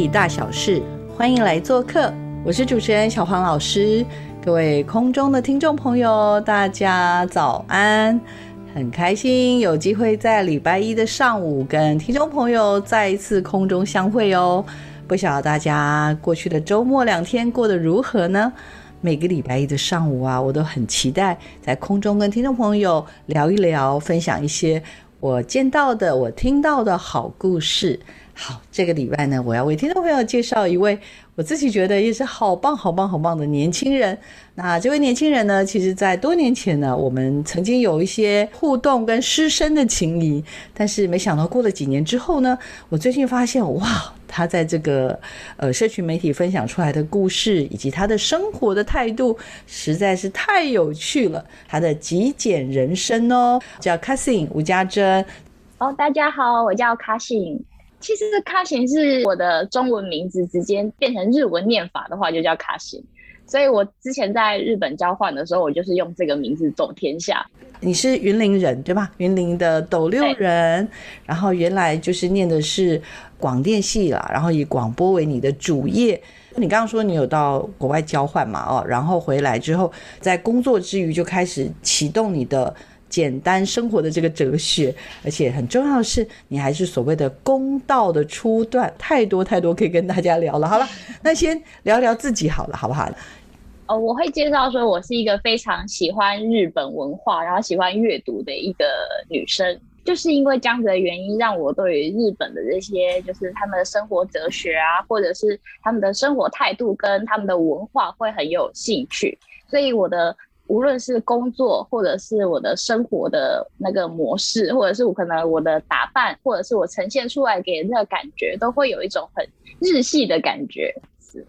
体大小事，欢迎来做客。我是主持人小黄老师，各位空中的听众朋友，大家早安！很开心有机会在礼拜一的上午跟听众朋友再一次空中相会哦。不晓得大家过去的周末两天过得如何呢？每个礼拜一的上午啊，我都很期待在空中跟听众朋友聊一聊，分享一些我见到的、我听到的好故事。好，这个礼拜呢，我要为听众朋友介绍一位我自己觉得也是好棒、好棒、好棒的年轻人。那这位年轻人呢，其实在多年前呢，我们曾经有一些互动跟师生的情谊，但是没想到过了几年之后呢，我最近发现，哇，他在这个呃社群媒体分享出来的故事，以及他的生活的态度，实在是太有趣了。他的极简人生哦，叫 Cassin 吴家珍。哦，大家好，我叫 Cassin。其实卡行是我的中文名字，直接变成日文念法的话，就叫卡行。所以我之前在日本交换的时候，我就是用这个名字走天下。你是云林人对吧？云林的斗六人，然后原来就是念的是广电系啦，然后以广播为你的主业。你刚刚说你有到国外交换嘛？哦，然后回来之后，在工作之余就开始启动你的。简单生活的这个哲学，而且很重要的是，你还是所谓的公道的初段，太多太多可以跟大家聊了。好了，那先聊聊自己好了，好不好？哦，我会介绍说，我是一个非常喜欢日本文化，然后喜欢阅读的一个女生。就是因为这样子的原因，让我对于日本的这些，就是他们的生活哲学啊，或者是他们的生活态度跟他们的文化会很有兴趣，所以我的。无论是工作，或者是我的生活的那个模式，或者是我可能我的打扮，或者是我呈现出来给人的感觉，都会有一种很日系的感觉。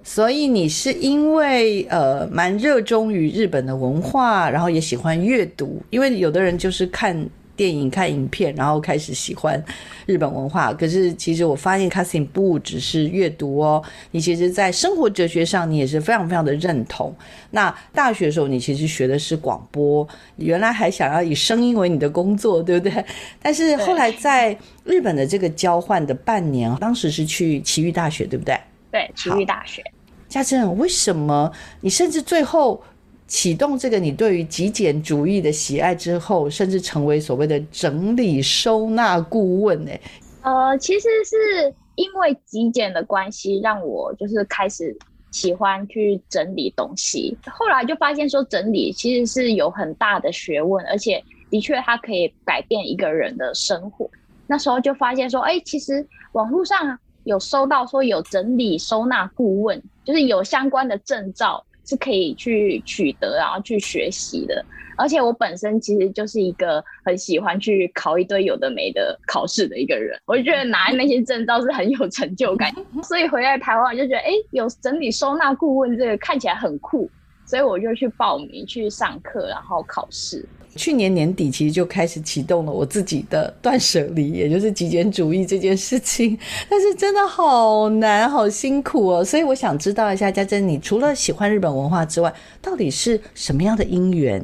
所以你是因为呃蛮热衷于日本的文化，然后也喜欢阅读，因为有的人就是看。电影看影片，然后开始喜欢日本文化。可是其实我发现 c a s s i n 不只是阅读哦，你其实在生活哲学上你也是非常非常的认同。那大学的时候你其实学的是广播，原来还想要以声音为你的工作，对不对？但是后来在日本的这个交换的半年，当时是去奇遇大学，对不对？对，奇遇大学。家珍，为什么你甚至最后？启动这个你对于极简主义的喜爱之后，甚至成为所谓的整理收纳顾问呢？呃，其实是因为极简的关系，让我就是开始喜欢去整理东西。后来就发现说，整理其实是有很大的学问，而且的确它可以改变一个人的生活。那时候就发现说，哎，其实网络上有收到说有整理收纳顾问，就是有相关的证照。是可以去取得，然后去学习的。而且我本身其实就是一个很喜欢去考一堆有的没的考试的一个人，我就觉得拿那些证照是很有成就感。所以回来台湾我就觉得，哎，有整理收纳顾问这个看起来很酷，所以我就去报名去上课，然后考试。去年年底其实就开始启动了我自己的断舍离，也就是极简主义这件事情。但是真的好难，好辛苦哦。所以我想知道一下，家珍，你除了喜欢日本文化之外，到底是什么样的因缘？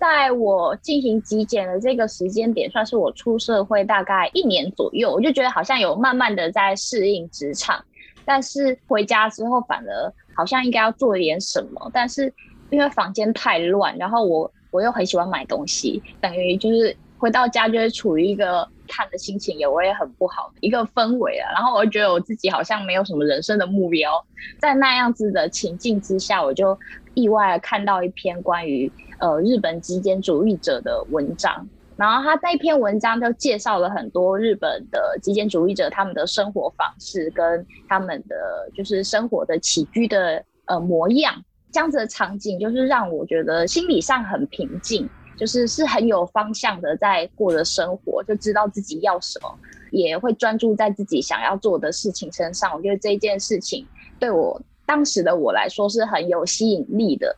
在我进行极简的这个时间点，算是我出社会大概一年左右，我就觉得好像有慢慢的在适应职场。但是回家之后，反而好像应该要做点什么。但是因为房间太乱，然后我。我又很喜欢买东西，等于就是回到家就会处于一个看的心情也我也很不好的一个氛围啊。然后我就觉得我自己好像没有什么人生的目标，在那样子的情境之下，我就意外的看到一篇关于呃日本极简主义者的文章。然后他那篇文章就介绍了很多日本的极简主义者他们的生活方式跟他们的就是生活的起居的呃模样。这样子的场景就是让我觉得心理上很平静，就是是很有方向的在过着生活，就知道自己要什么，也会专注在自己想要做的事情身上。我觉得这件事情对我当时的我来说是很有吸引力的，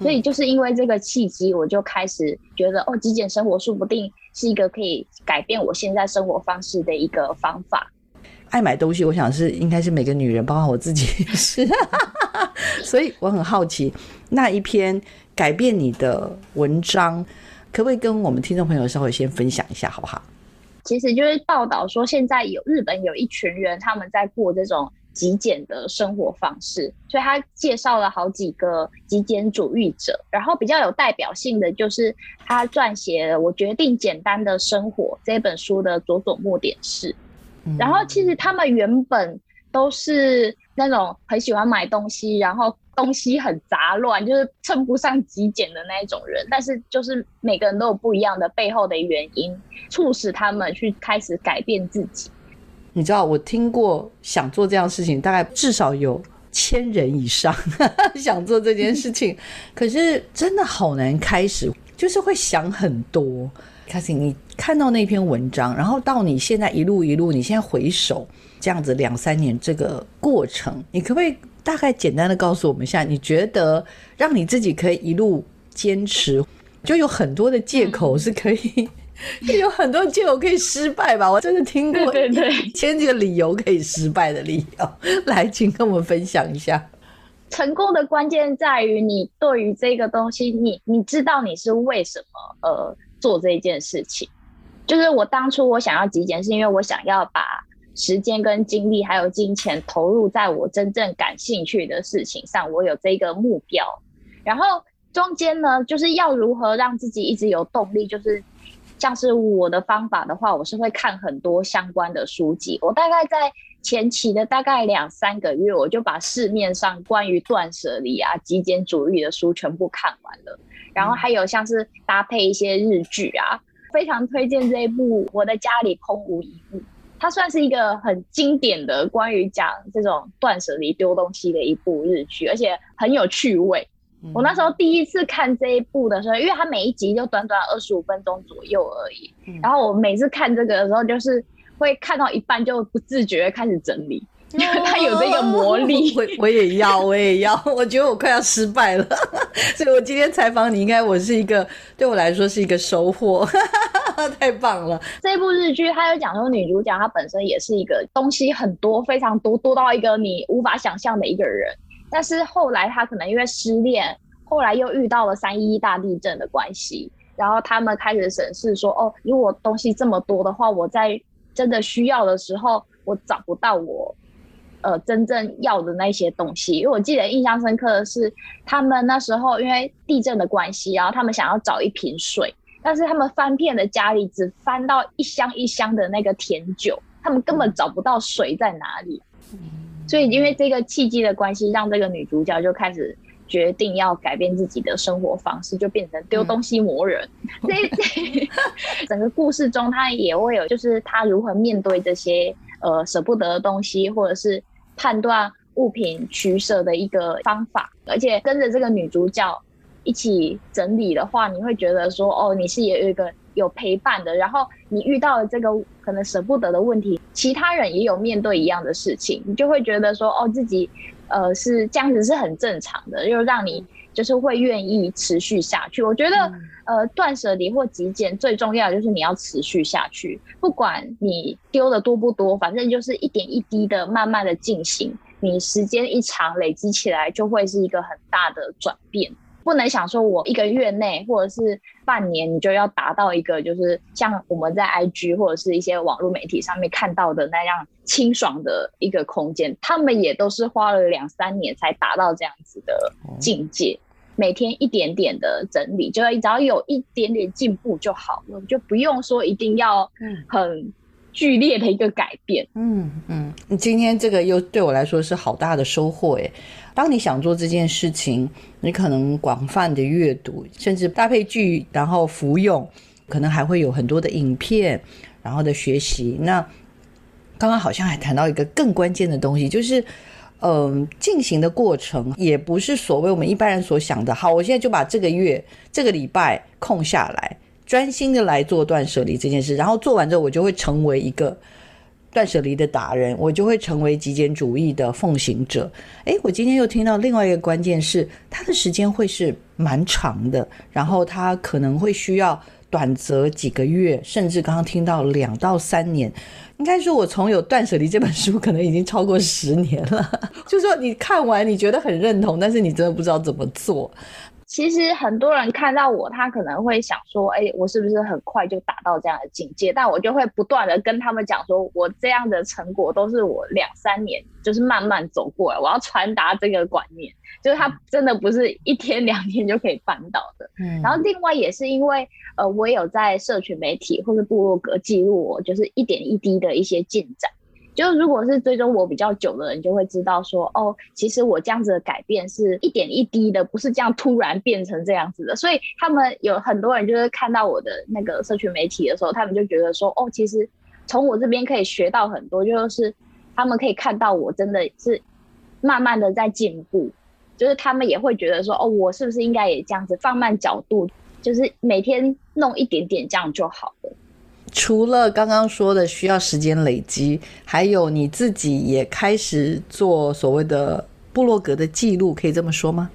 所以就是因为这个契机，我就开始觉得哦，极简生活说不定是一个可以改变我现在生活方式的一个方法。爱买东西，我想是应该是每个女人，包括我自己是，所以我很好奇那一篇改变你的文章，可不可以跟我们听众朋友稍微先分享一下，好不好？其实就是报道说，现在有日本有一群人，他们在过这种极简的生活方式，所以他介绍了好几个极简主义者，然后比较有代表性的就是他撰写了《我决定简单的生活》这本书的佐佐木典士。然后其实他们原本都是那种很喜欢买东西，然后东西很杂乱，就是称不上极简的那一种人。但是就是每个人都有不一样的背后的原因，促使他们去开始改变自己。你知道，我听过想做这样事情，大概至少有千人以上想做这件事情，可是真的好难开始，就是会想很多。开始你看到那篇文章，然后到你现在一路一路，你现在回首这样子两三年这个过程，你可不可以大概简单的告诉我们一下？你觉得让你自己可以一路坚持，就有很多的借口是可以，有很多借口可以失败吧？我真的听过对对千几个理由可以失败的理由，来，请跟我们分享一下。成功的关键在于你对于这个东西，你你知道你是为什么呃。做这一件事情，就是我当初我想要极简，是因为我想要把时间跟精力还有金钱投入在我真正感兴趣的事情上，我有这个目标。然后中间呢，就是要如何让自己一直有动力，就是像是我的方法的话，我是会看很多相关的书籍。我大概在前期的大概两三个月，我就把市面上关于断舍离啊、极简主义的书全部看完了。然后还有像是搭配一些日剧啊，非常推荐这一部《我的家里空无一物》，它算是一个很经典的关于讲这种断舍离丢东西的一部日剧，而且很有趣味。我那时候第一次看这一部的时候，因为它每一集就短短二十五分钟左右而已，然后我每次看这个的时候，就是会看到一半就不自觉开始整理。因为它有这个魔力，我我也要，我也要。我觉得我快要失败了，所以我今天采访你，应该我是一个对我来说是一个收获，太棒了。这部日剧，它有讲说女主角她本身也是一个东西很多，非常多，多到一个你无法想象的一个人。但是后来他可能因为失恋，后来又遇到了三一大地震的关系，然后他们开始审视说，哦，如果东西这么多的话，我在真的需要的时候，我找不到我。呃，真正要的那些东西，因为我记得印象深刻的是，他们那时候因为地震的关系，然后他们想要找一瓶水，但是他们翻遍了家里，只翻到一箱一箱的那个甜酒，他们根本找不到水在哪里。所以因为这个契机的关系，让这个女主角就开始决定要改变自己的生活方式，就变成丢东西磨人。这 整个故事中，她也会有，就是她如何面对这些呃舍不得的东西，或者是。判断物品取舍的一个方法，而且跟着这个女主角一起整理的话，你会觉得说，哦，你是也有一个有陪伴的，然后你遇到了这个可能舍不得的问题，其他人也有面对一样的事情，你就会觉得说，哦，自己呃是这样子是很正常的，又让你就是会愿意持续下去。我觉得呃断舍离或极简最重要就是你要持续下去，不管你丢的多不多，反正就是一点一滴的慢慢的进行。你时间一长，累积起来就会是一个很大的转变。不能想说我一个月内或者是半年，你就要达到一个就是像我们在 IG 或者是一些网络媒体上面看到的那样清爽的一个空间。他们也都是花了两三年才达到这样子的境界。每天一点点的整理，就只要有一点点进步就好了，就不用说一定要很。剧烈的一个改变，嗯嗯，你今天这个又对我来说是好大的收获诶。当你想做这件事情，你可能广泛的阅读，甚至搭配剧，然后服用，可能还会有很多的影片，然后的学习。那刚刚好像还谈到一个更关键的东西，就是。嗯，进行的过程也不是所谓我们一般人所想的。好，我现在就把这个月、这个礼拜空下来，专心的来做断舍离这件事，然后做完之后，我就会成为一个断舍离的达人，我就会成为极简主义的奉行者。诶，我今天又听到另外一个关键是，它的时间会是蛮长的，然后它可能会需要短则几个月，甚至刚刚听到两到三年。应该说，我从有《断舍离》这本书，可能已经超过十年了。就说你看完，你觉得很认同，但是你真的不知道怎么做。其实很多人看到我，他可能会想说：“哎，我是不是很快就达到这样的境界？”但我就会不断的跟他们讲说：“我这样的成果都是我两三年，就是慢慢走过来。我要传达这个观念，就是他真的不是一天 两天就可以办到的。”嗯。然后另外也是因为，呃，我有在社群媒体或者部落格记录我就是一点一滴的一些进展。就如果是追踪我比较久的人，就会知道说，哦，其实我这样子的改变是一点一滴的，不是这样突然变成这样子的。所以他们有很多人就是看到我的那个社群媒体的时候，他们就觉得说，哦，其实从我这边可以学到很多，就是他们可以看到我真的是慢慢的在进步，就是他们也会觉得说，哦，我是不是应该也这样子放慢角度，就是每天弄一点点这样就好了。除了刚刚说的需要时间累积，还有你自己也开始做所谓的部落格的记录，可以这么说吗？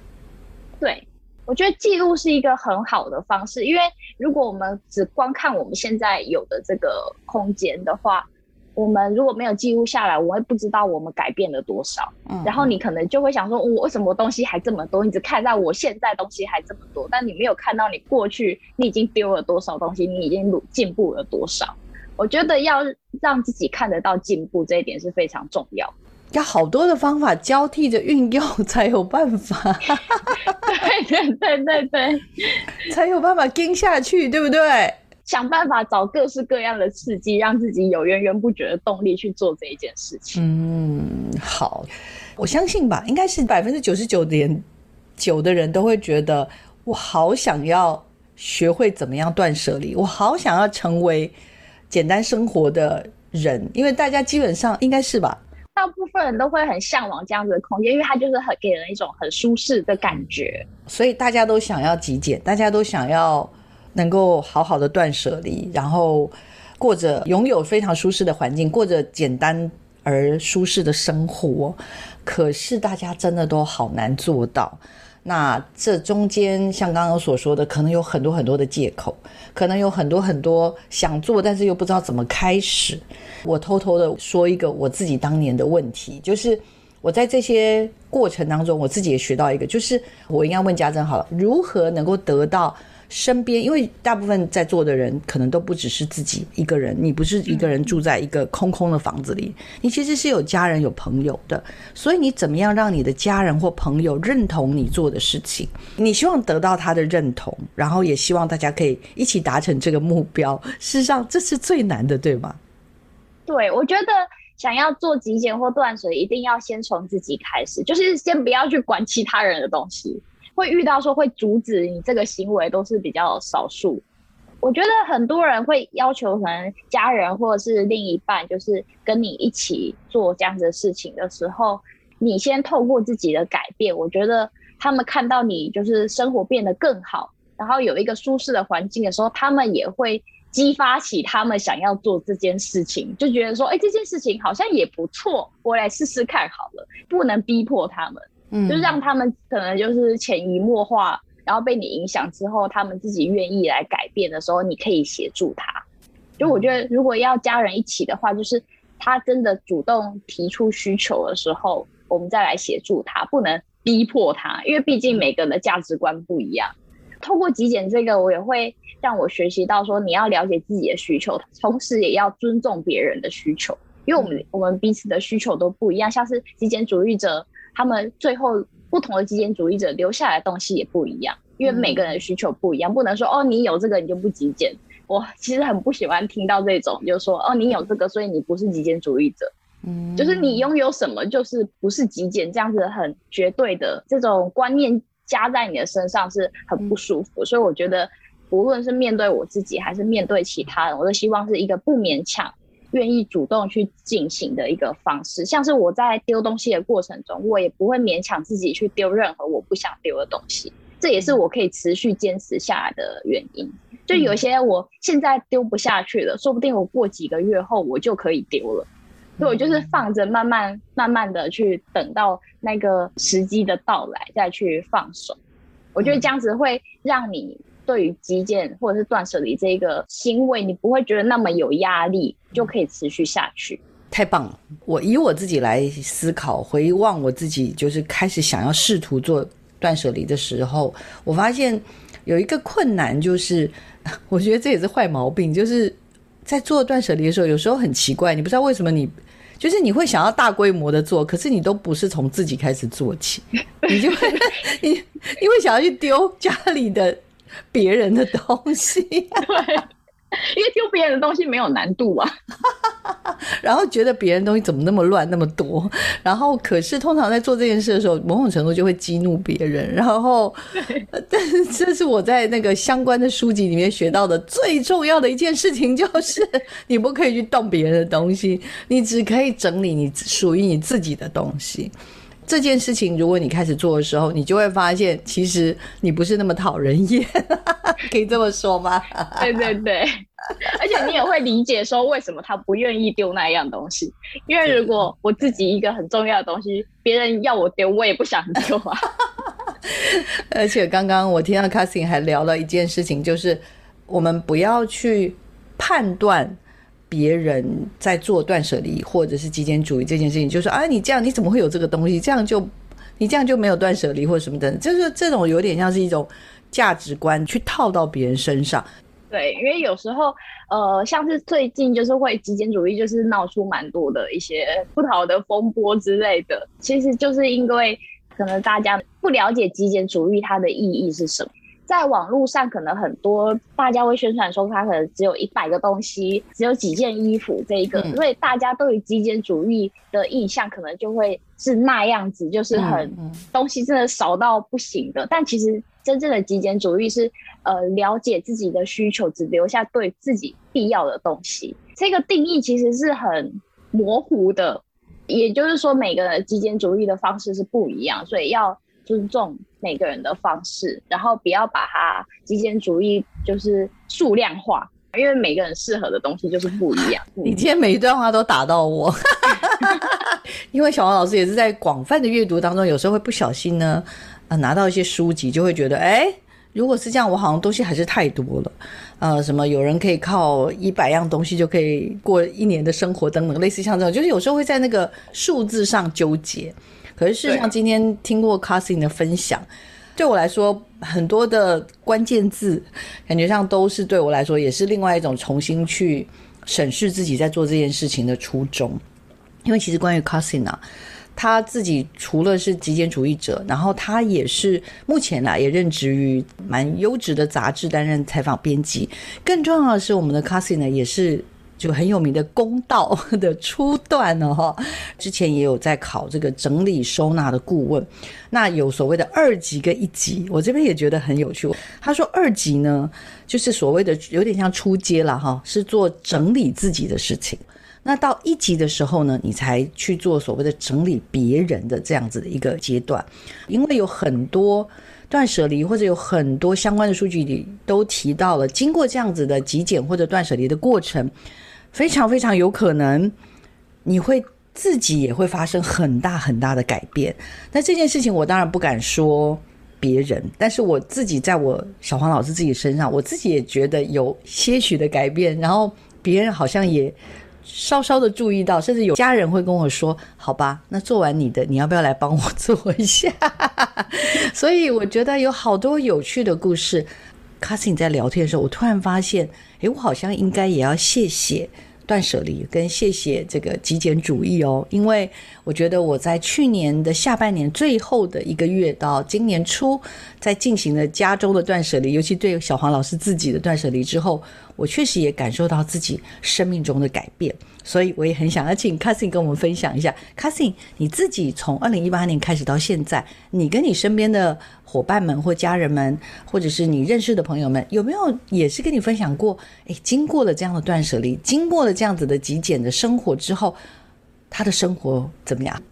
对，我觉得记录是一个很好的方式，因为如果我们只光看我们现在有的这个空间的话。我们如果没有记录下来，我会不知道我们改变了多少。嗯，然后你可能就会想说，我为什么东西还这么多？你只看到我现在东西还这么多，但你没有看到你过去你已经丢了多少东西，你已经进步了多少。我觉得要让自己看得到进步，这一点是非常重要。要好多的方法交替着运用才有办法。对对对对对，才有办法跟下去，对不对？想办法找各式各样的刺激，让自己有源源不绝的动力去做这一件事情。嗯，好，我相信吧，应该是百分之九十九点九的人都会觉得，我好想要学会怎么样断舍离，我好想要成为简单生活的人，因为大家基本上应该是吧，大部分人都会很向往这样子的空间，因为它就是很给人一种很舒适的感觉，所以大家都想要极简，大家都想要。能够好好的断舍离，然后过着拥有非常舒适的环境，过着简单而舒适的生活。可是大家真的都好难做到。那这中间像刚刚所说的，可能有很多很多的借口，可能有很多很多想做，但是又不知道怎么开始。我偷偷的说一个我自己当年的问题，就是我在这些过程当中，我自己也学到一个，就是我应该问家珍好了，如何能够得到。身边，因为大部分在座的人可能都不只是自己一个人，你不是一个人住在一个空空的房子里，你其实是有家人有朋友的，所以你怎么样让你的家人或朋友认同你做的事情？你希望得到他的认同，然后也希望大家可以一起达成这个目标。事实上，这是最难的，对吗？对，我觉得想要做极简或断舍，一定要先从自己开始，就是先不要去管其他人的东西。会遇到说会阻止你这个行为都是比较少数，我觉得很多人会要求可能家人或者是另一半，就是跟你一起做这样子的事情的时候，你先透过自己的改变，我觉得他们看到你就是生活变得更好，然后有一个舒适的环境的时候，他们也会激发起他们想要做这件事情，就觉得说，哎，这件事情好像也不错，我来试试看好了，不能逼迫他们。嗯，就是让他们可能就是潜移默化，然后被你影响之后，他们自己愿意来改变的时候，你可以协助他。就我觉得，如果要家人一起的话，就是他真的主动提出需求的时候，我们再来协助他，不能逼迫他，因为毕竟每个人的价值观不一样。透过极简这个，我也会让我学习到说，你要了解自己的需求，同时也要尊重别人的需求，因为我们我们彼此的需求都不一样，像是极简主义者。他们最后不同的极简主义者留下来的东西也不一样，因为每个人的需求不一样，不能说哦你有这个你就不极简。我其实很不喜欢听到这种，就是说哦你有这个所以你不是极简主义者，嗯，就是你拥有什么就是不是极简这样子很绝对的这种观念加在你的身上是很不舒服。所以我觉得无论是面对我自己还是面对其他人，我都希望是一个不勉强，愿意主动去进行的一个方式。像是我在丢东西的过程中，我也不会勉强自己去丢任何我不想丢的东西，这也是我可以持续坚持下来的原因。就有些我现在丢不下去了，说不定我过几个月后我就可以丢了。所以我就是放着，慢慢慢慢的去等到那个时机的到来，再去放手。我觉得这样子会让你对于极简或者是断舍离这个行为，你不会觉得那么有压力，就可以持续下去。太棒了！我以我自己来思考，回望我自己，就是开始想要试图做断舍离的时候，我发现有一个困难，就是 我觉得这也是坏毛病，就是在做断舍离的时候，有时候很奇怪，你不知道为什么你。就是你会想要大规模的做，可是你都不是从自己开始做起，你就会 你你会想要去丢家里的别人的东西，对，因为丢别人的东西没有难度啊。然后觉得别人东西怎么那么乱那么多，然后可是通常在做这件事的时候，某种程度就会激怒别人。然后，但是这是我在那个相关的书籍里面学到的最重要的一件事情，就是你不可以去动别人的东西，你只可以整理你属于你自己的东西。这件事情，如果你开始做的时候，你就会发现，其实你不是那么讨人厌，可以这么说吗？对对对，而且你也会理解说，为什么他不愿意丢那一样东西。因为如果我自己一个很重要的东西，别人要我丢，我也不想丢啊。而且刚刚我听到 c a s i n 还聊了一件事情，就是我们不要去判断。别人在做断舍离或者是极简主义这件事情，就说啊，你这样你怎么会有这个东西？这样就你这样就没有断舍离或者什么的，就是这种有点像是一种价值观去套到别人身上。对，因为有时候呃，像是最近就是会极简主义，就是闹出蛮多的一些不好的风波之类的。其实就是因为可能大家不了解极简主义它的意义是什么。在网络上，可能很多大家会宣传说，它可能只有一百个东西，只有几件衣服，这一个，所以大家对于极简主义的印象可能就会是那样子，就是很东西真的少到不行的。但其实真正的极简主义是，呃，了解自己的需求，只留下对自己必要的东西。这个定义其实是很模糊的，也就是说，每个极简主义的方式是不一样，所以要。尊重每个人的方式，然后不要把它极简主义就是数量化，因为每个人适合的东西就是不一样。你今天每一段话都打到我，因为小王老师也是在广泛的阅读当中，有时候会不小心呢，呃，拿到一些书籍，就会觉得，哎，如果是这样，我好像东西还是太多了。呃，什么有人可以靠一百样东西就可以过一年的生活等等，类似像这种，就是有时候会在那个数字上纠结。可是，事实上，今天听过 c a s i n 的分享，对我来说，很多的关键字，感觉上都是对我来说，也是另外一种重新去审视自己在做这件事情的初衷。因为其实关于 c a s i n 啊，他自己除了是极简主义者，然后他也是目前呢也任职于蛮优质的杂志担任采访编辑。更重要的是，我们的 c a s i n 呢也是。就很有名的公道 的初段了，哈，之前也有在考这个整理收纳的顾问，那有所谓的二级跟一级，我这边也觉得很有趣。他说二级呢，就是所谓的有点像出街了哈，是做整理自己的事情。那到一级的时候呢，你才去做所谓的整理别人的这样子的一个阶段，因为有很多断舍离或者有很多相关的数据里都提到了，经过这样子的极简或者断舍离的过程。非常非常有可能，你会自己也会发生很大很大的改变。那这件事情我当然不敢说别人，但是我自己在我小黄老师自己身上，我自己也觉得有些许的改变。然后别人好像也稍稍的注意到，甚至有家人会跟我说：“好吧，那做完你的，你要不要来帮我做一下？” 所以我觉得有好多有趣的故事。卡斯，你在聊天的时候，我突然发现，哎，我好像应该也要谢谢断舍离，跟谢谢这个极简主义哦，因为我觉得我在去年的下半年最后的一个月到今年初，在进行了家中的断舍离，尤其对小黄老师自己的断舍离之后，我确实也感受到自己生命中的改变，所以我也很想要请卡斯跟我们分享一下，卡斯，你自己从二零一八年开始到现在，你跟你身边的。伙伴们或家人们，或者是你认识的朋友们，有没有也是跟你分享过？诶，经过了这样的断舍离，经过了这样。子的极简的生活之后，他的生活怎么样？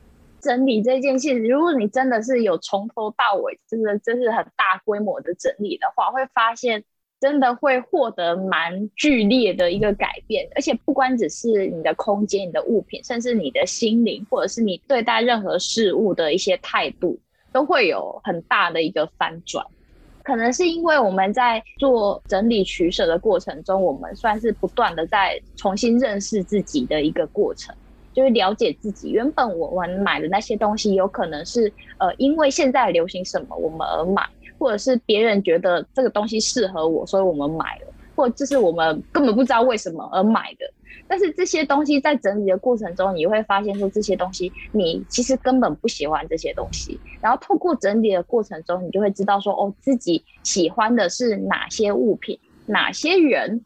整理这件事，如果你真的是有从头到尾，真的真是很大规模的整理的话，会发现真的会获得蛮剧烈的一个改变，而且不光只是你的空间、你的物品，甚至你的心灵，或者是你对待任何事物的一些态度，都会有很大的一个翻转。可能是因为我们在做整理取舍的过程中，我们算是不断的在重新认识自己的一个过程。就是了解自己，原本我们买的那些东西，有可能是呃，因为现在流行什么我们而买，或者是别人觉得这个东西适合我，所以我们买了，或者就是我们根本不知道为什么而买的。但是这些东西在整理的过程中，你会发现说这些东西你其实根本不喜欢这些东西。然后透过整理的过程中，你就会知道说哦，自己喜欢的是哪些物品，哪些人，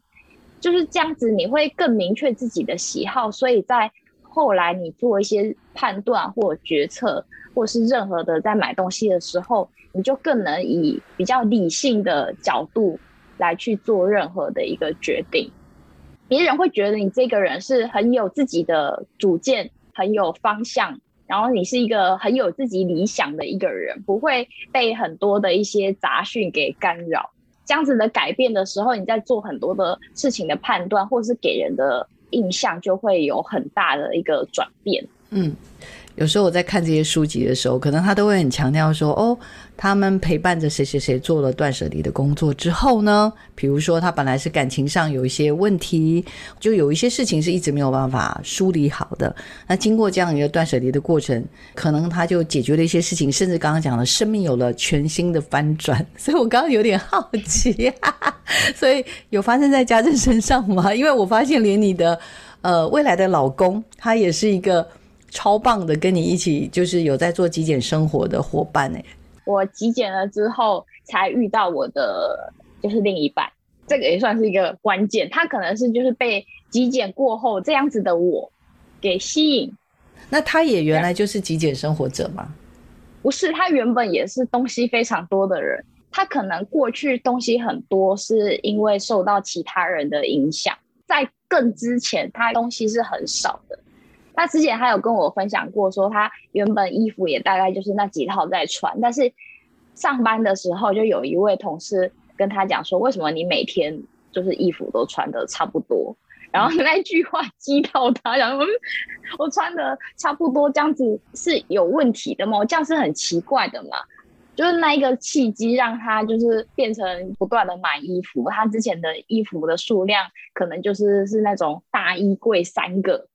就是这样子，你会更明确自己的喜好。所以在后来你做一些判断或决策，或是任何的在买东西的时候，你就更能以比较理性的角度来去做任何的一个决定。别人会觉得你这个人是很有自己的主见，很有方向，然后你是一个很有自己理想的一个人，不会被很多的一些杂讯给干扰。这样子的改变的时候，你在做很多的事情的判断，或是给人的。印象就会有很大的一个转变。嗯，有时候我在看这些书籍的时候，可能他都会很强调说：“哦，他们陪伴着谁谁谁做了断舍离的工作之后呢？比如说他本来是感情上有一些问题，就有一些事情是一直没有办法梳理好的。那经过这样一个断舍离的过程，可能他就解决了一些事情，甚至刚刚讲的生命有了全新的翻转。所以我刚刚有点好奇，所以有发生在家政身上吗？因为我发现连你的呃未来的老公，他也是一个。超棒的，跟你一起就是有在做极简生活的伙伴呢。我极简了之后，才遇到我的就是另一半，这个也算是一个关键。他可能是就是被极简过后这样子的我给吸引。那他也原来就是极简生活者吗？不是，他原本也是东西非常多的人。他可能过去东西很多，是因为受到其他人的影响。在更之前，他东西是很少的。他之前他有跟我分享过，说他原本衣服也大概就是那几套在穿，但是上班的时候就有一位同事跟他讲说，为什么你每天就是衣服都穿的差不多？然后那句话激到他，讲我我穿的差不多这样子是有问题的吗？这样是很奇怪的嘛？就是那一个契机让他就是变成不断的买衣服，他之前的衣服的数量可能就是是那种大衣柜三个。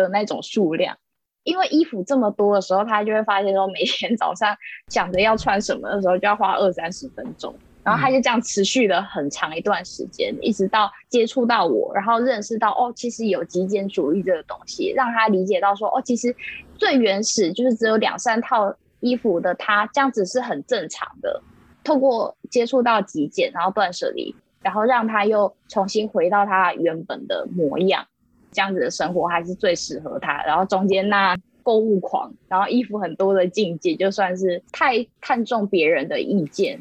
的那种数量，因为衣服这么多的时候，他就会发现说，每天早上想着要穿什么的时候，就要花二三十分钟，然后他就这样持续了很长一段时间，一直到接触到我，然后认识到哦，其实有极简主义这个东西，让他理解到说，哦，其实最原始就是只有两三套衣服的他，这样子是很正常的。透过接触到极简，然后断舍离，然后让他又重新回到他原本的模样。这样子的生活还是最适合他。然后中间那购物狂，然后衣服很多的境界，就算是太看重别人的意见，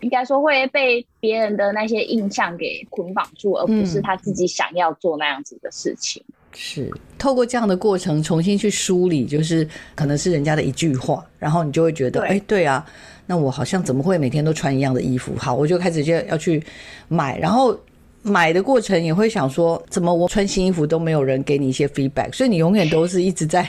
应该说会被别人的那些印象给捆绑住，而不是他自己想要做那样子的事情。是透过这样的过程重新去梳理，就是可能是人家的一句话，然后你就会觉得，哎，对啊，那我好像怎么会每天都穿一样的衣服？好，我就开始就要去买，然后。买的过程也会想说，怎么我穿新衣服都没有人给你一些 feedback，所以你永远都是一直在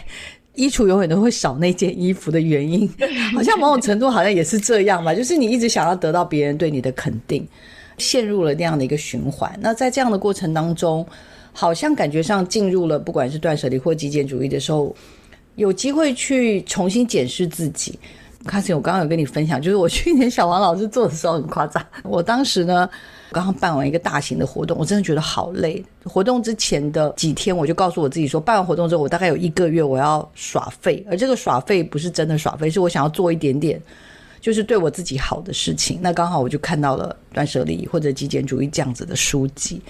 衣橱永远都会少那件衣服的原因，好像某种程度好像也是这样吧，就是你一直想要得到别人对你的肯定，陷入了那样的一个循环。那在这样的过程当中，好像感觉上进入了不管是断舍离或极简主义的时候，有机会去重新检视自己。开始我刚刚有跟你分享，就是我去年小王老师做的时候很夸张，我当时呢。刚刚办完一个大型的活动，我真的觉得好累。活动之前的几天，我就告诉我自己说，办完活动之后，我大概有一个月我要耍废。而这个耍废不是真的耍废，是我想要做一点点，就是对我自己好的事情。那刚好我就看到了断舍离或者极简主义这样子的书籍，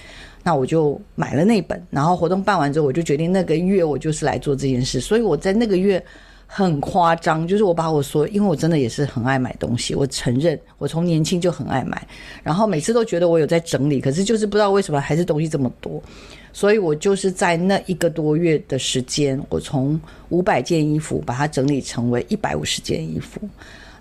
那我就买了那本。然后活动办完之后，我就决定那个月我就是来做这件事。所以我在那个月。很夸张，就是我把我说，因为我真的也是很爱买东西，我承认我从年轻就很爱买，然后每次都觉得我有在整理，可是就是不知道为什么还是东西这么多，所以我就是在那一个多月的时间，我从五百件衣服把它整理成为一百五十件衣服。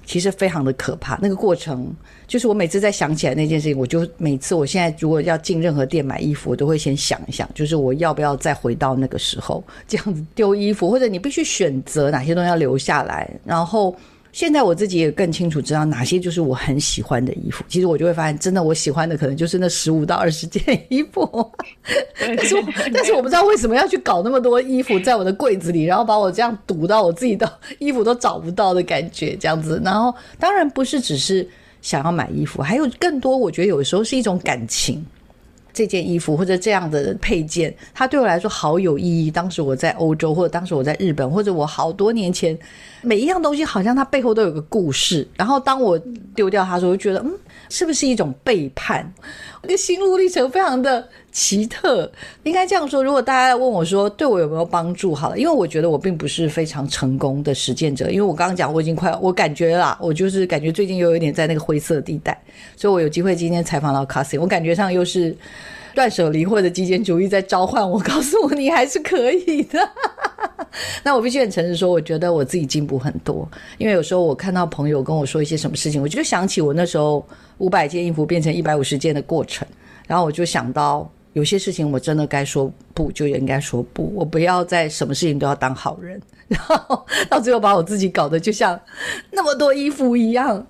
其实非常的可怕，那个过程就是我每次在想起来那件事情，我就每次我现在如果要进任何店买衣服，我都会先想一想，就是我要不要再回到那个时候这样子丢衣服，或者你必须选择哪些东西要留下来，然后。现在我自己也更清楚知道哪些就是我很喜欢的衣服。其实我就会发现，真的我喜欢的可能就是那十五到二十件衣服。但 是，但是我不知道为什么要去搞那么多衣服在我的柜子里，然后把我这样堵到我自己的衣服都找不到的感觉，这样子。然后，当然不是只是想要买衣服，还有更多。我觉得有时候是一种感情。这件衣服或者这样的配件，它对我来说好有意义。当时我在欧洲，或者当时我在日本，或者我好多年前，每一样东西好像它背后都有个故事。然后当我丢掉它的时候，就觉得嗯，是不是一种背叛？那个心路历程非常的奇特。应该这样说，如果大家问我说对我有没有帮助，好了，因为我觉得我并不是非常成功的实践者，因为我刚刚讲我已经快，我感觉啦，我就是感觉最近又有点在那个灰色地带，所以我有机会今天采访到卡西我感觉上又是。断舍离或者极简主义在召唤我，告诉我你还是可以的。那我必须很诚实说，我觉得我自己进步很多。因为有时候我看到朋友跟我说一些什么事情，我就想起我那时候五百件衣服变成一百五十件的过程，然后我就想到有些事情我真的该说不就应该说不，我不要在什么事情都要当好人，然后到最后把我自己搞得就像那么多衣服一样，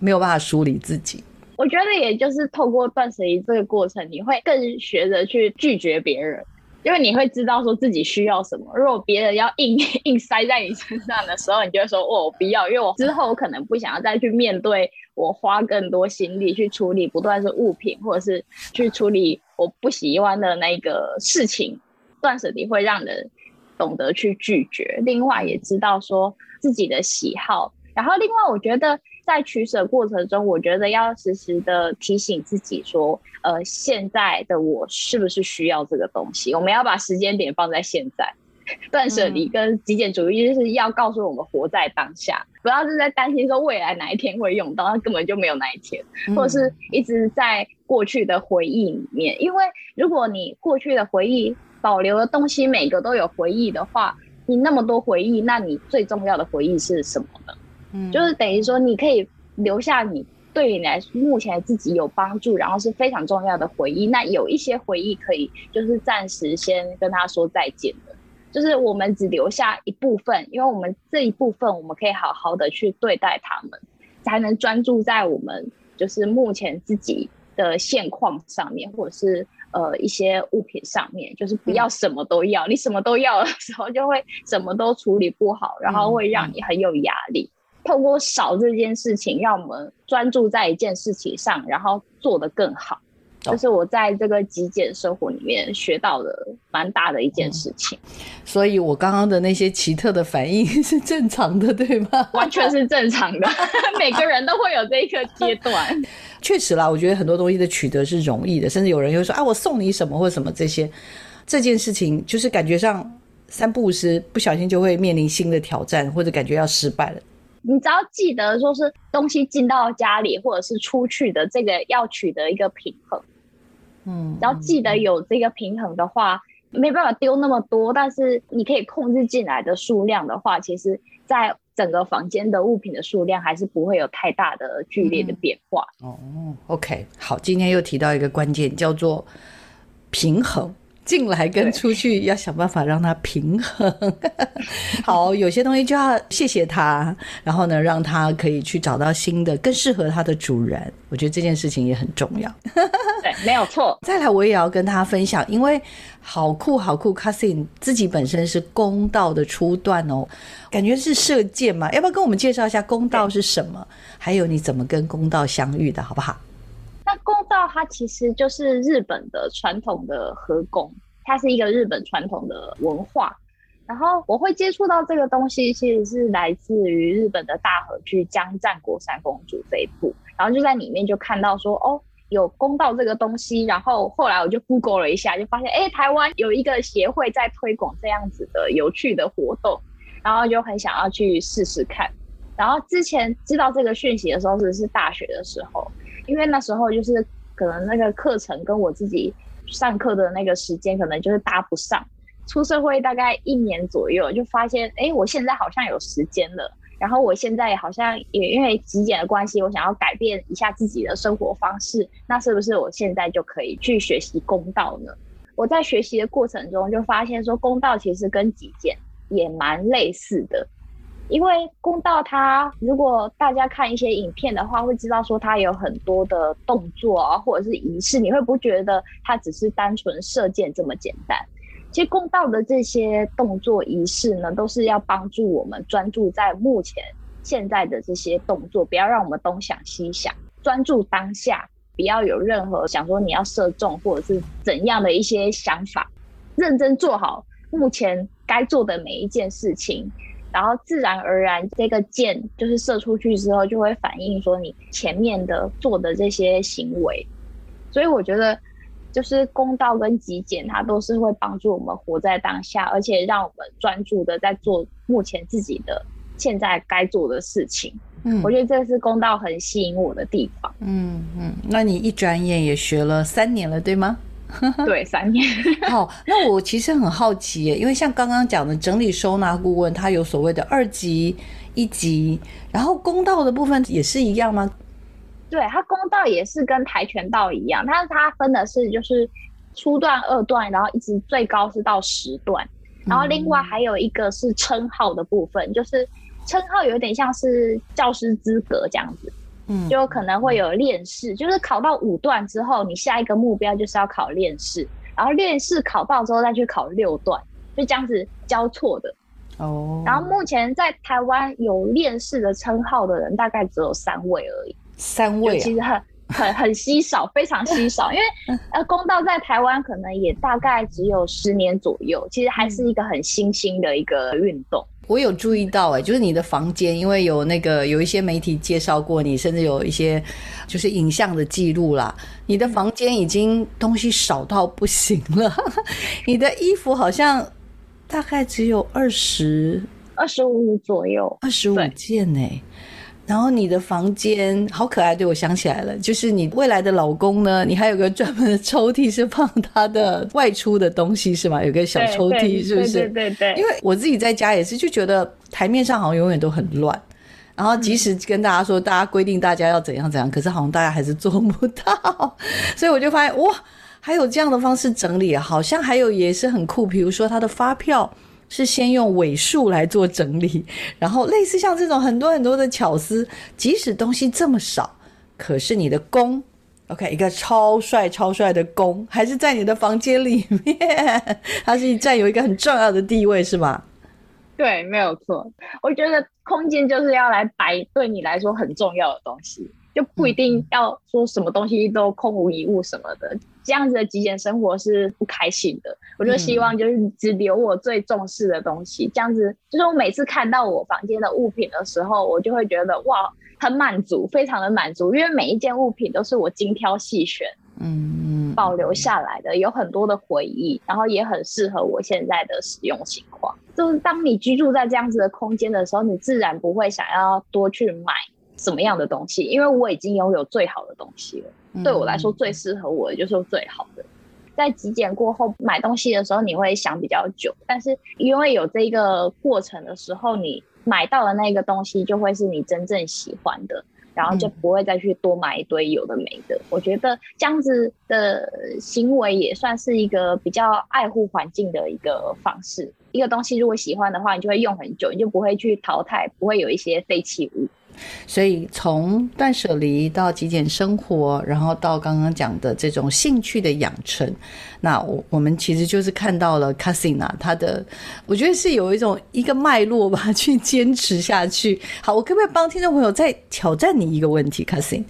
没有办法梳理自己。我觉得，也就是透过断舍离这个过程，你会更学着去拒绝别人，因为你会知道说自己需要什么。如果别人要硬 硬塞在你身上的时候，你就会说：“哦，我不要。”因为我之后可能不想要再去面对，我花更多心力去处理不断是物品，或者是去处理我不喜欢的那个事情。断舍离会让人懂得去拒绝，另外也知道说自己的喜好。然后，另外我觉得。在取舍过程中，我觉得要时时的提醒自己说，呃，现在的我是不是需要这个东西？我们要把时间点放在现在。断舍离跟极简主义就是要告诉我们活在当下，不要是在担心说未来哪一天会用到，那根本就没有那一天，或者是一直在过去的回忆里面。因为如果你过去的回忆保留的东西每个都有回忆的话，你那么多回忆，那你最重要的回忆是什么呢？就是等于说，你可以留下你对你来目前自己有帮助，然后是非常重要的回忆。那有一些回忆可以就是暂时先跟他说再见的，就是我们只留下一部分，因为我们这一部分我们可以好好的去对待他们，才能专注在我们就是目前自己的现况上面，或者是呃一些物品上面，就是不要什么都要。你什么都要的时候，就会什么都处理不好，然后会让你很有压力。透过少这件事情，让我们专注在一件事情上，然后做得更好。这是我在这个极简生活里面学到的蛮大的一件事情。所以我刚刚的那些奇特的反应是正常的，对吗？完全是正常的，每个人都会有这一个阶段。确实啦，我觉得很多东西的取得是容易的，甚至有人又说啊，我送你什么或什么这些，这件事情就是感觉上三不五时不小心就会面临新的挑战，或者感觉要失败了。你只要记得，说是东西进到家里或者是出去的，这个要取得一个平衡。嗯，只要记得有这个平衡的话，没办法丢那么多，但是你可以控制进来的数量的话，其实在整个房间的物品的数量还是不会有太大的剧烈的变化。哦，OK，好，今天又提到一个关键，叫做平衡。进来跟出去要想办法让它平衡。好，有些东西就要谢谢它，然后呢，让它可以去找到新的、更适合它的主人。我觉得这件事情也很重要。对，没有错。再来，我也要跟他分享，因为好酷好酷 c a s i n 自己本身是公道的初段哦，感觉是射箭嘛。要不要跟我们介绍一下公道是什么？还有你怎么跟公道相遇的，好不好？那公道它其实就是日本的传统的和宫，它是一个日本传统的文化。然后我会接触到这个东西，其实是来自于日本的大和剧《江战国三公主》这一部，然后就在里面就看到说哦，有公道这个东西。然后后来我就 Google 了一下，就发现哎，台湾有一个协会在推广这样子的有趣的活动。然后就很想要去试试看。然后之前知道这个讯息的时候是是大学的时候，因为那时候就是可能那个课程跟我自己上课的那个时间可能就是搭不上。出社会大概一年左右，就发现哎，我现在好像有时间了。然后我现在好像也因为极简的关系，我想要改变一下自己的生活方式。那是不是我现在就可以去学习公道呢？我在学习的过程中就发现说，公道其实跟极简也蛮类似的。因为公道它，如果大家看一些影片的话，会知道说它有很多的动作啊，或者是仪式，你会不觉得它只是单纯射箭这么简单？其实公道的这些动作仪式呢，都是要帮助我们专注在目前现在的这些动作，不要让我们东想西想，专注当下，不要有任何想说你要射中或者是怎样的一些想法，认真做好目前该做的每一件事情。然后自然而然，这个箭就是射出去之后，就会反映说你前面的做的这些行为。所以我觉得，就是公道跟极简，它都是会帮助我们活在当下，而且让我们专注的在做目前自己的现在该做的事情。嗯，我觉得这是公道很吸引我的地方。嗯嗯，那你一转眼也学了三年了，对吗？对，三年。好，那我其实很好奇耶，因为像刚刚讲的整理收纳顾问，他有所谓的二级、一级，然后公道的部分也是一样吗？对，他公道也是跟跆拳道一样，但是它分的是就是初段、二段，然后一直最高是到十段，然后另外还有一个是称号的部分，就是称号有点像是教师资格这样子。嗯，就可能会有练试，就是考到五段之后，你下一个目标就是要考练试，然后练试考到之后再去考六段，就这样子交错的。哦。然后目前在台湾有练试的称号的人，大概只有三位而已。三位，其实很很很稀少，非常稀少。因为呃，公道在台湾可能也大概只有十年左右，其实还是一个很新兴的一个运动。我有注意到，哎，就是你的房间，因为有那个有一些媒体介绍过你，甚至有一些就是影像的记录啦。你的房间已经东西少到不行了，你的衣服好像大概只有二十二十五左右，二十五件呢。然后你的房间好可爱，对我想起来了，就是你未来的老公呢，你还有个专门的抽屉是放他的外出的东西是吗？有个小抽屉是不是？对对对。因为我自己在家也是，就觉得台面上好像永远都很乱，然后即使跟大家说，大家规定大家要怎样怎样，可是好像大家还是做不到，所以我就发现哇，还有这样的方式整理，好像还有也是很酷，比如说他的发票。是先用尾数来做整理，然后类似像这种很多很多的巧思，即使东西这么少，可是你的工，OK，一个超帅超帅的弓，还是在你的房间里面，它是占有一个很重要的地位，是吗？对，没有错。我觉得空间就是要来摆对你来说很重要的东西。就不一定要说什么东西都空无一物什么的，这样子的极简生活是不开心的。我就希望就是只留我最重视的东西，这样子就是我每次看到我房间的物品的时候，我就会觉得哇，很满足，非常的满足，因为每一件物品都是我精挑细选，嗯，保留下来的，有很多的回忆，然后也很适合我现在的使用情况。就是当你居住在这样子的空间的时候，你自然不会想要多去买。什么样的东西？因为我已经拥有最好的东西了，对我来说最适合我的就是最好的。在极简过后买东西的时候，你会想比较久，但是因为有这个过程的时候，你买到的那个东西就会是你真正喜欢的，然后就不会再去多买一堆有的没的。我觉得这样子的行为也算是一个比较爱护环境的一个方式。一个东西如果喜欢的话，你就会用很久，你就不会去淘汰，不会有一些废弃物。所以从断舍离到极简生活，然后到刚刚讲的这种兴趣的养成，那我我们其实就是看到了 Cassina，他的我觉得是有一种一个脉络吧，去坚持下去。好，我可不可以帮听众朋友再挑战你一个问题，Casin？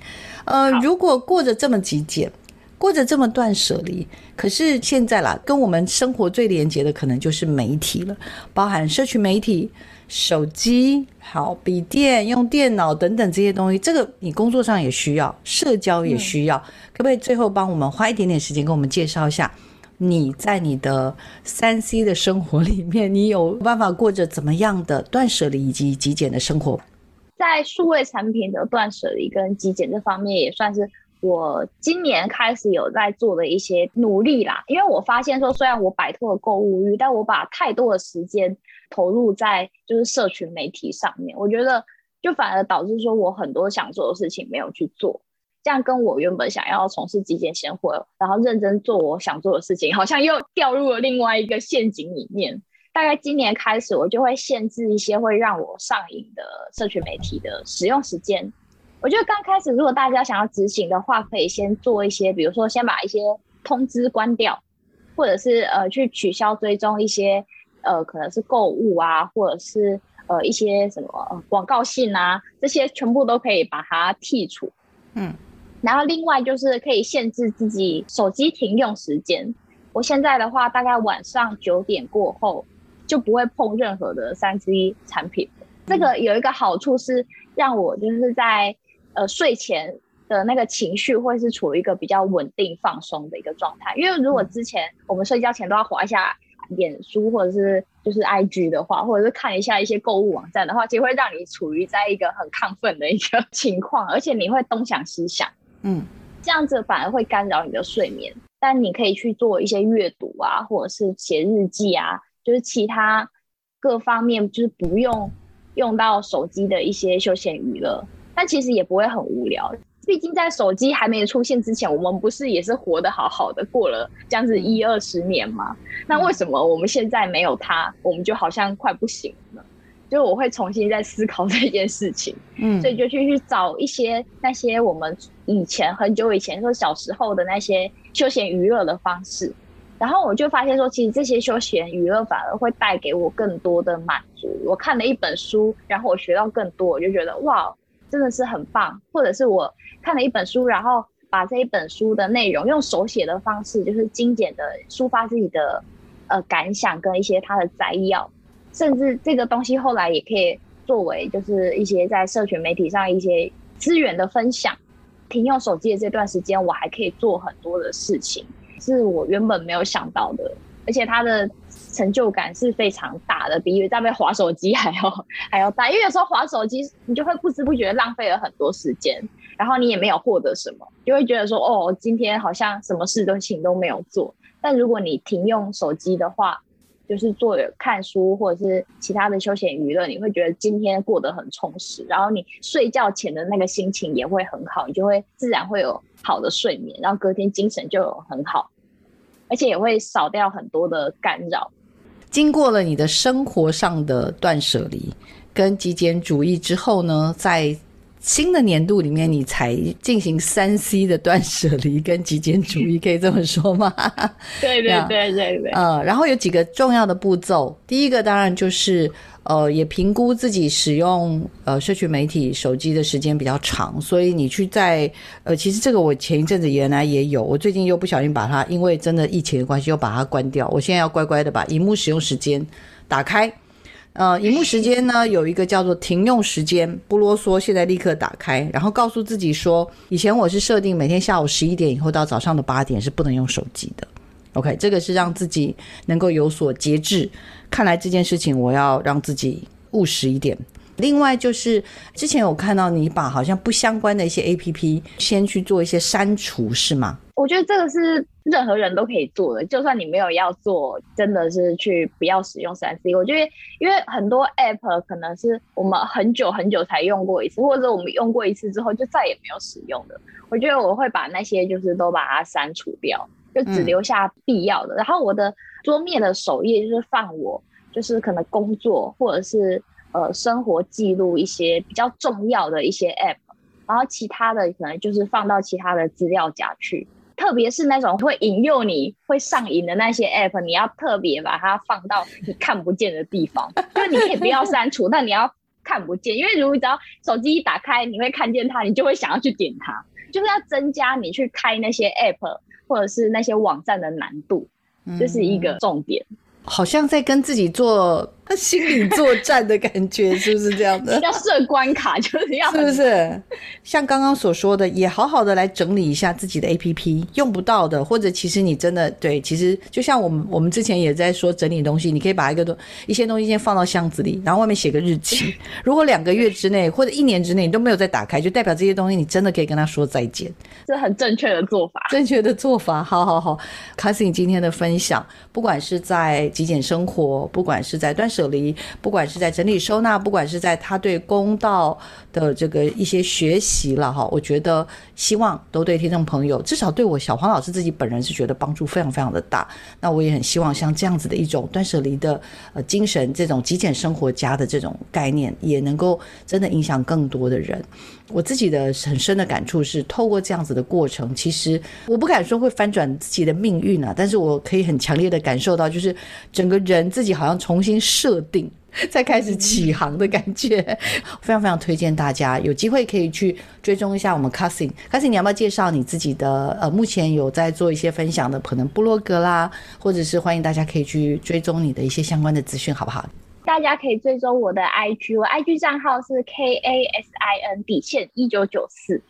呃，如果过着这么极简，过着这么断舍离，可是现在啦，跟我们生活最连接的可能就是媒体了，包含社区媒体。手机好，笔电用电脑等等这些东西，这个你工作上也需要，社交也需要，可不可以最后帮我们花一点点时间跟我们介绍一下你在你的三 C 的生活里面，你有办法过着怎么样的断舍离以及极简的生活？在数位产品的断舍离跟极简这方面，也算是我今年开始有在做的一些努力啦。因为我发现说，虽然我摆脱了购物欲，但我把太多的时间投入在就是社群媒体上面，我觉得就反而导致说我很多想做的事情没有去做。这样跟我原本想要从事极简生活，然后认真做我想做的事情，好像又掉入了另外一个陷阱里面。大概今年开始，我就会限制一些会让我上瘾的社群媒体的使用时间。我觉得刚开始，如果大家想要执行的话，可以先做一些，比如说先把一些通知关掉，或者是呃去取消追踪一些呃可能是购物啊，或者是呃一些什么广告信啊，这些全部都可以把它剔除。嗯，然后另外就是可以限制自己手机停用时间。我现在的话，大概晚上九点过后。就不会碰任何的三 C 产品。这个有一个好处是，让我就是在呃睡前的那个情绪会是处于一个比较稳定放松的一个状态。因为如果之前我们睡觉前都要划一下脸书或者是就是 IG 的话，或者是看一下一些购物网站的话，其实会让你处于在一个很亢奋的一个 情况，而且你会东想西想，嗯，这样子反而会干扰你的睡眠。但你可以去做一些阅读啊，或者是写日记啊。就是其他各方面，就是不用用到手机的一些休闲娱乐，但其实也不会很无聊。毕竟在手机还没出现之前，我们不是也是活得好好的，过了这样子一二十年吗？那为什么我们现在没有它，我们就好像快不行了？就我会重新再思考 这件事情，嗯，所以就去去找一些那些我们以前很久以前说小时候的那些休闲娱乐的方式。然后我就发现说，其实这些休闲娱乐反而会带给我更多的满足。我看了一本书，然后我学到更多，我就觉得哇，真的是很棒。或者是我看了一本书，然后把这一本书的内容用手写的方式，就是精简的抒发自己的呃感想跟一些它的摘要，甚至这个东西后来也可以作为就是一些在社群媒体上一些资源的分享。停用手机的这段时间，我还可以做很多的事情。是我原本没有想到的，而且它的成就感是非常大的，比在被划手机还要 还要大。因为有时候划手机，你就会不知不觉浪费了很多时间，然后你也没有获得什么，就会觉得说，哦，今天好像什么事都情都没有做。但如果你停用手机的话，就是做看书或者是其他的休闲娱乐，你会觉得今天过得很充实，然后你睡觉前的那个心情也会很好，你就会自然会有好的睡眠，然后隔天精神就有很好。而且也会少掉很多的干扰。经过了你的生活上的断舍离跟极简主义之后呢，在新的年度里面，你才进行三 C 的断舍离跟极简主义，可以这么说吗？对对对对对。呃，然后有几个重要的步骤，第一个当然就是。呃，也评估自己使用呃社群媒体手机的时间比较长，所以你去在呃，其实这个我前一阵子原来也有，我最近又不小心把它，因为真的疫情的关系又把它关掉。我现在要乖乖的把荧幕使用时间打开，呃，荧幕时间呢有一个叫做停用时间，不啰嗦，现在立刻打开，然后告诉自己说，以前我是设定每天下午十一点以后到早上的八点是不能用手机的。OK，这个是让自己能够有所节制。看来这件事情我要让自己务实一点。另外就是之前我看到你把好像不相关的一些 APP 先去做一些删除，是吗？我觉得这个是任何人都可以做的，就算你没有要做，真的是去不要使用三 C。我觉得因为很多 App 可能是我们很久很久才用过一次，或者我们用过一次之后就再也没有使用的。我觉得我会把那些就是都把它删除掉。就只留下必要的，然后我的桌面的首页就是放我就是可能工作或者是呃生活记录一些比较重要的一些 app，然后其他的可能就是放到其他的资料夹去，特别是那种会引诱你会上瘾的那些 app，你要特别把它放到你看不见的地方，就是你可以不要删除，但你要看不见，因为如果只要手机一打开你会看见它，你就会想要去点它，就是要增加你去开那些 app。或者是那些网站的难度，这是一个重点。好像在跟自己做心理作战的感觉，是不是这样的？要设关卡，就是要是不是？像刚刚所说的，也好好的来整理一下自己的 A P P 用不到的，或者其实你真的对，其实就像我们我们之前也在说整理东西，你可以把一个东一些东西先放到箱子里，然后外面写个日期。如果两个月之内或者一年之内你都没有再打开，就代表这些东西你真的可以跟他说再见。这很正确的做法，正确的做法。好好好，卡斯，你今天的分享，不管是在极简生活，不管是在断舍离，不管是在整理收纳，不管是在他对公道的这个一些学习了哈，我觉得希望都对听众朋友，至少对我小黄老师自己本人是觉得帮助非常非常的大。那我也很希望像这样子的一种断舍离的呃精神，这种极简生活家的这种概念，也能够真的影响更多的人。我自己的很深的感触是，透过这样子的过程，其实我不敢说会翻转自己的命运啊，但是我可以很强烈的感受到，就是整个人自己好像重新设定，再开始起航的感觉。非常非常推荐大家有机会可以去追踪一下我们 Cousin。Cousin，你要不要介绍你自己的？呃，目前有在做一些分享的，可能部落格啦，或者是欢迎大家可以去追踪你的一些相关的资讯，好不好？大家可以追踪我的 IG，我 IG 账号是 K A S I N 底线一九九四。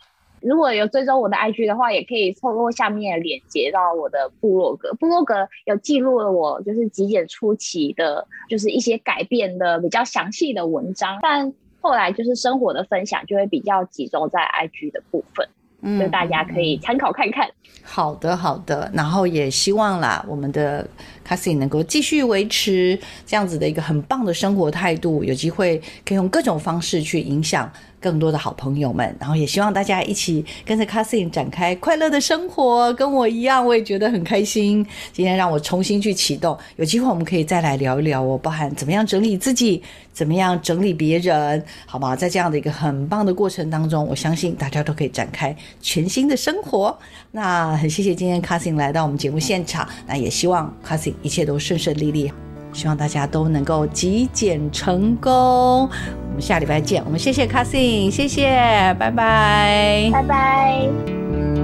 如果有追踪我的 IG 的话，也可以透过下面的链接到我的部落格。部落格有记录了我就是极简初期的，就是一些改变的比较详细的文章。但后来就是生活的分享就会比较集中在 IG 的部分，就大家可以参考看看。好的，好的。然后也希望啦，我们的。卡西能够继续维持这样子的一个很棒的生活态度，有机会可以用各种方式去影响更多的好朋友们，然后也希望大家一起跟着卡西展开快乐的生活，跟我一样，我也觉得很开心。今天让我重新去启动，有机会我们可以再来聊一聊哦，包含怎么样整理自己，怎么样整理别人，好吗？在这样的一个很棒的过程当中，我相信大家都可以展开全新的生活。那很谢谢今天卡西来到我们节目现场，那也希望卡西。一切都顺顺利利，希望大家都能够极简成功。我们下礼拜见，我们谢谢卡 a 谢谢，拜拜，拜拜。